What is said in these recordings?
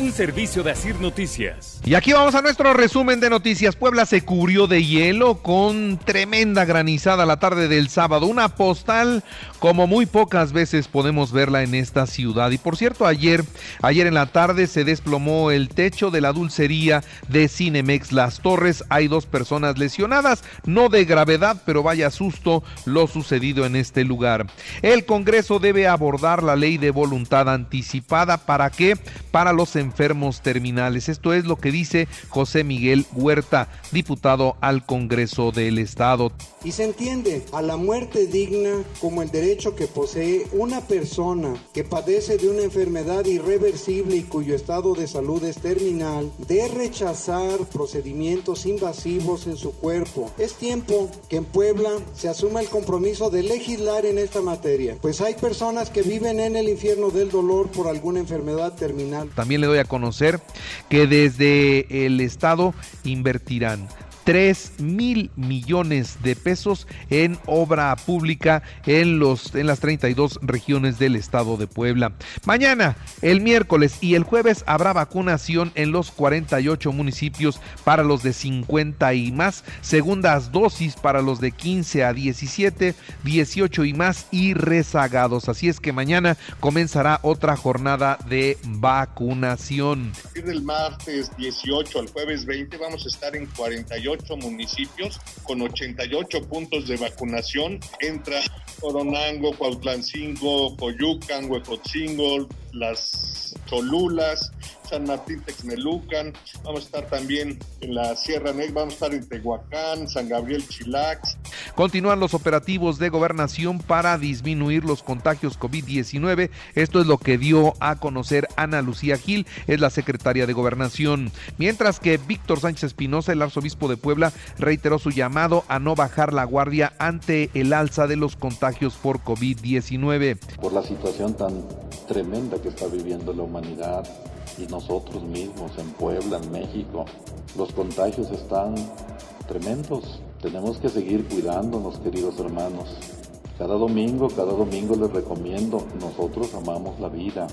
Un servicio de Asir Noticias. Y aquí vamos a nuestro resumen de noticias. Puebla se cubrió de hielo con tremenda granizada la tarde del sábado. Una postal como muy pocas veces podemos verla en esta ciudad. Y por cierto, ayer, ayer en la tarde se desplomó el techo de la dulcería de Cinemex Las Torres. Hay dos personas lesionadas, no de gravedad, pero vaya susto lo sucedido en este lugar. El Congreso debe abordar la ley de voluntad anticipada. ¿Para qué? Para los enfermos terminales. Esto es lo que dice José Miguel Huerta, diputado al Congreso del Estado. Y se entiende a la muerte digna como el derecho que posee una persona que padece de una enfermedad irreversible y cuyo estado de salud es terminal de rechazar procedimientos invasivos en su cuerpo. Es tiempo que en Puebla se asuma el compromiso de legislar en esta materia, pues hay personas que viven en el infierno del dolor por alguna enfermedad terminal. También le doy a conocer que desde el Estado invertirán 3 mil millones de pesos en obra pública en, los, en las 32 regiones del estado de Puebla. Mañana, el miércoles y el jueves habrá vacunación en los 48 municipios para los de 50 y más, segundas dosis para los de 15 a 17, 18 y más y rezagados. Así es que mañana comenzará otra jornada de vacunación. Partir del martes 18 al jueves 20 vamos a estar en 48 municipios con 88 puntos de vacunación. Entra Coronango, Cuautlancingo, Coyucan, Huecotzingo, Las Cholulas, San Martín Texmelucan, vamos a estar también en la Sierra Negra, vamos a estar en Tehuacán, San Gabriel Chilax. Continúan los operativos de gobernación para disminuir los contagios COVID-19. Esto es lo que dio a conocer Ana Lucía Gil, es la secretaria de gobernación. Mientras que Víctor Sánchez Espinosa, el arzobispo de Puebla, reiteró su llamado a no bajar la guardia ante el alza de los contagios por COVID-19. Por la situación tan tremenda que está viviendo la humanidad, y nosotros mismos en Puebla, en México. Los contagios están tremendos. Tenemos que seguir cuidándonos, queridos hermanos. Cada domingo, cada domingo les recomiendo, nosotros amamos la vida.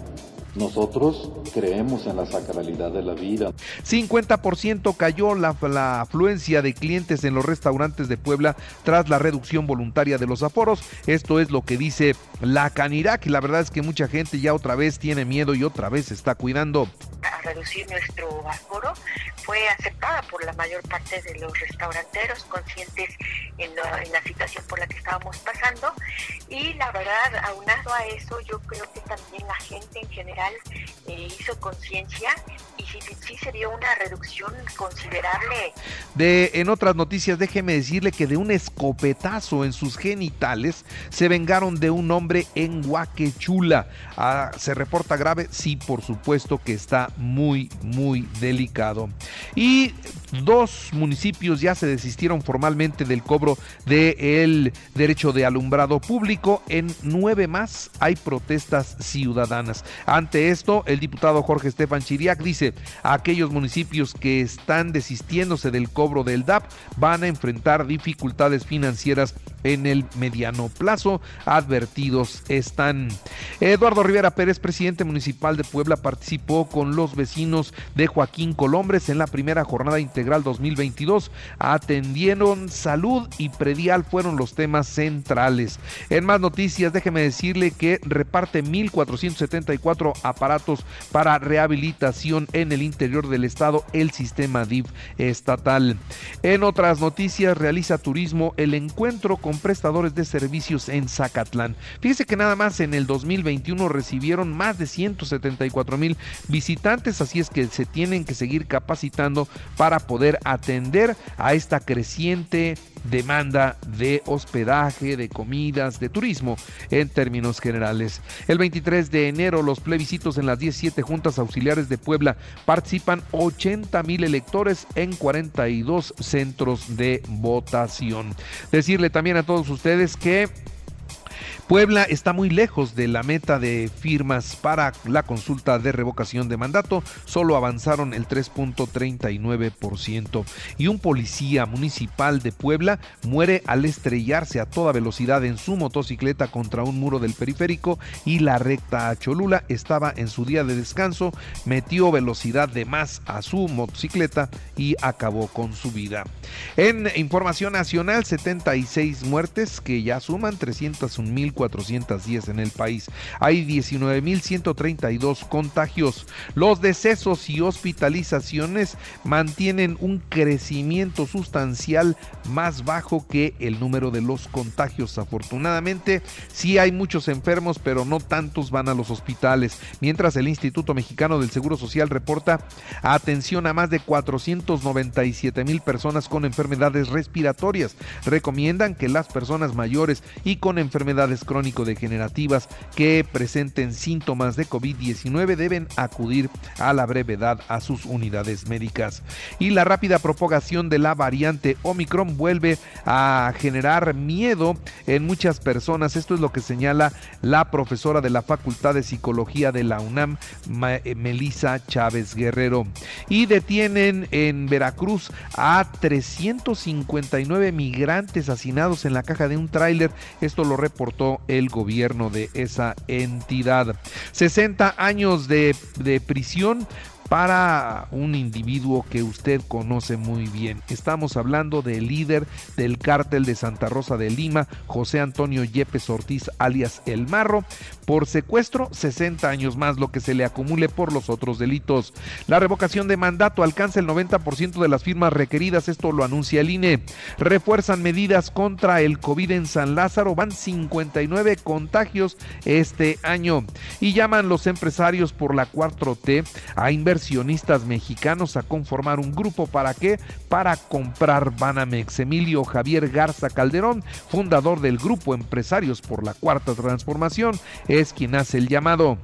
Nosotros creemos en la sacralidad de la vida. 50% cayó la, la, afluencia de clientes en los restaurantes de Puebla tras la reducción voluntaria de los aforos. Esto es lo que dice la Canirac y la verdad es que mucha gente ya otra vez tiene miedo y otra vez se está cuidando a reducir nuestro aforo fue aceptada por la mayor parte de los restauranteros conscientes en la, en la, situación por la que estábamos pasando y la verdad aunado a eso yo creo que también la gente en general eh, hizo conciencia y sí, sí, se dio una reducción considerable. De en otras noticias déjeme decirle que de un escopetazo en sus genitales se vengaron de un hombre en Huaquechula. Ah, se reporta grave, sí por supuesto que está muy, muy delicado. Y dos municipios ya se desistieron formalmente del cobro del derecho de alumbrado público. En nueve más hay protestas ciudadanas. Ante esto, el diputado Jorge Estefan Chiriac dice, aquellos municipios que están desistiéndose del cobro del DAP van a enfrentar dificultades financieras en el mediano plazo. Advertidos están. Eduardo Rivera Pérez, presidente municipal de Puebla, participó con los vecinos de Joaquín Colombres en la primera jornada integral 2022. Atendieron salud y predial fueron los temas centrales. En más noticias, déjeme decirle que reparte 1.474 aparatos para rehabilitación en el interior del estado el sistema DIV estatal. En otras noticias, realiza turismo el encuentro con prestadores de servicios en Zacatlán. Fíjese que nada más en el 2021 recibieron más de 174 mil visitantes, así es que se tienen que seguir capacitando para poder atender a esta creciente demanda de hospedaje, de de turismo en términos generales. El 23 de enero los plebiscitos en las 17 juntas auxiliares de Puebla participan 80 mil electores en 42 centros de votación. Decirle también a todos ustedes que Puebla está muy lejos de la meta de firmas para la consulta de revocación de mandato, solo avanzaron el 3.39%. Y un policía municipal de Puebla muere al estrellarse a toda velocidad en su motocicleta contra un muro del periférico y la recta a Cholula estaba en su día de descanso, metió velocidad de más a su motocicleta y acabó con su vida. En información nacional, 76 muertes que ya suman 301.410 en el país. Hay 19.132 contagios. Los decesos y hospitalizaciones mantienen un crecimiento sustancial más bajo que el número de los contagios. Afortunadamente, sí hay muchos enfermos, pero no tantos van a los hospitales. Mientras el Instituto Mexicano del Seguro Social reporta atención a más de 497 mil personas con enfermedades respiratorias. Recomiendan que las personas mayores y con enfermedades crónico-degenerativas que presenten síntomas de COVID-19 deben acudir a la brevedad a sus unidades médicas. Y la rápida propagación de la variante Omicron vuelve a generar miedo en muchas personas. Esto es lo que señala la profesora de la Facultad de Psicología de la UNAM, eh, Melissa Chávez Guerrero. Y detienen en Veracruz a 359 migrantes hacinados en la caja de un tráiler. Esto lo reportó el gobierno de esa entidad. 60 años de, de prisión para un individuo que usted conoce muy bien. Estamos hablando del líder del cártel de Santa Rosa de Lima, José Antonio Yepes Ortiz, alias El Marro, por secuestro 60 años más lo que se le acumule por los otros delitos. La revocación de mandato alcanza el 90% de las firmas requeridas, esto lo anuncia el INE. Refuerzan medidas contra el COVID en San Lázaro, van 59 contagios este año y llaman los empresarios por la 4T a invertir mexicanos a conformar un grupo para qué? Para comprar Banamex. Emilio Javier Garza Calderón, fundador del grupo Empresarios por la Cuarta Transformación, es quien hace el llamado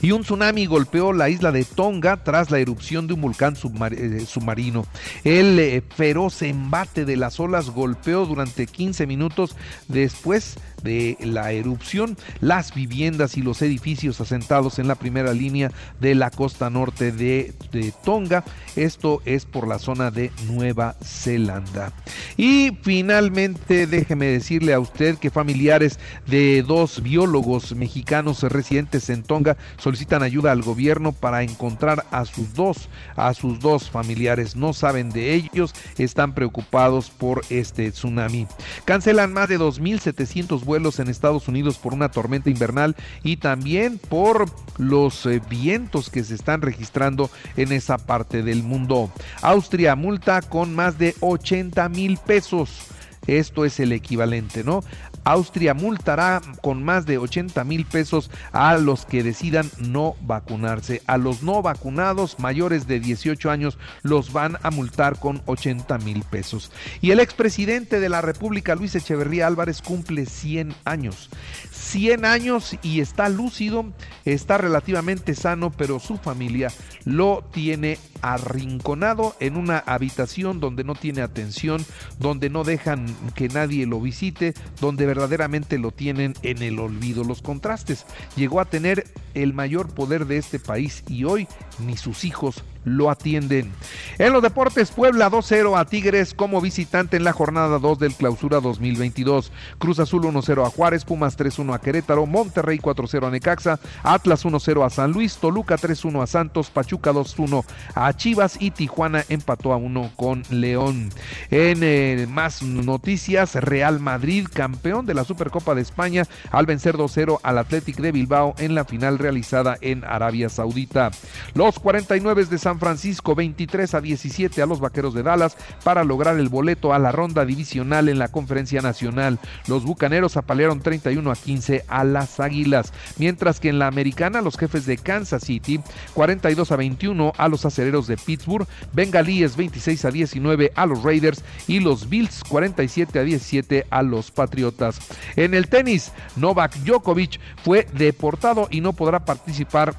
y un tsunami golpeó la isla de Tonga tras la erupción de un volcán eh, submarino. El eh, feroz embate de las olas golpeó durante 15 minutos después de la erupción las viviendas y los edificios asentados en la primera línea de la costa norte de, de Tonga. Esto es por la zona de Nueva Zelanda. Y finalmente déjeme decirle a usted que familiares de dos biólogos mexicanos residentes en Tonga solicitan ayuda al gobierno para encontrar a sus dos, a sus dos familiares. No saben de ellos, están preocupados por este tsunami. Cancelan más de 2.700 vuelos en Estados Unidos por una tormenta invernal y también por los eh, vientos que se están registrando en esa parte del mundo. Austria multa con más de 80 mil pesos. Esto es el equivalente, ¿no? Austria multará con más de 80 mil pesos a los que decidan no vacunarse. A los no vacunados mayores de 18 años los van a multar con 80 mil pesos. Y el expresidente de la República, Luis Echeverría Álvarez, cumple 100 años. 100 años y está lúcido, está relativamente sano, pero su familia lo tiene arrinconado en una habitación donde no tiene atención, donde no dejan que nadie lo visite, donde verdaderamente lo tienen en el olvido. Los contrastes. Llegó a tener el mayor poder de este país y hoy ni sus hijos lo atienden. En los deportes, Puebla 2-0 a Tigres como visitante en la jornada 2 del Clausura 2022. Cruz Azul 1-0 a Juárez, Pumas 3-1 a Querétaro, Monterrey 4-0 a Necaxa, Atlas 1-0 a San Luis, Toluca 3-1 a Santos, Pachuca 2-1 a Chivas y Tijuana empató a 1 con León. En eh, más noticias, Real Madrid, campeón de la Supercopa de España, al vencer 2-0 al Athletic de Bilbao en la final realizada en Arabia Saudita. Los 49 de San Francisco 23 a 17 a los Vaqueros de Dallas para lograr el boleto a la ronda divisional en la Conferencia Nacional. Los Bucaneros apalearon 31 a 15 a las Águilas, mientras que en la Americana los jefes de Kansas City 42 a 21 a los Acereros de Pittsburgh, Bengalíes 26 a 19 a los Raiders y los Bills 47 a 17 a los Patriotas. En el tenis, Novak Djokovic fue deportado y no podrá participar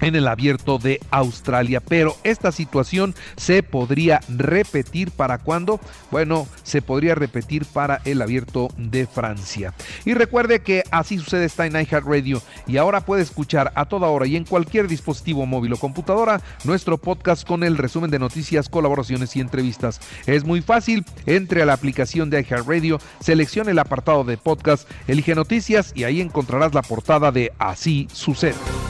en el abierto de Australia. Pero esta situación se podría repetir para cuándo? Bueno, se podría repetir para el abierto de Francia. Y recuerde que así sucede está en iHeartRadio y ahora puede escuchar a toda hora y en cualquier dispositivo móvil o computadora nuestro podcast con el resumen de noticias, colaboraciones y entrevistas. Es muy fácil, entre a la aplicación de iHeartRadio, seleccione el apartado de podcast, elige noticias y ahí encontrarás la portada de Así sucede.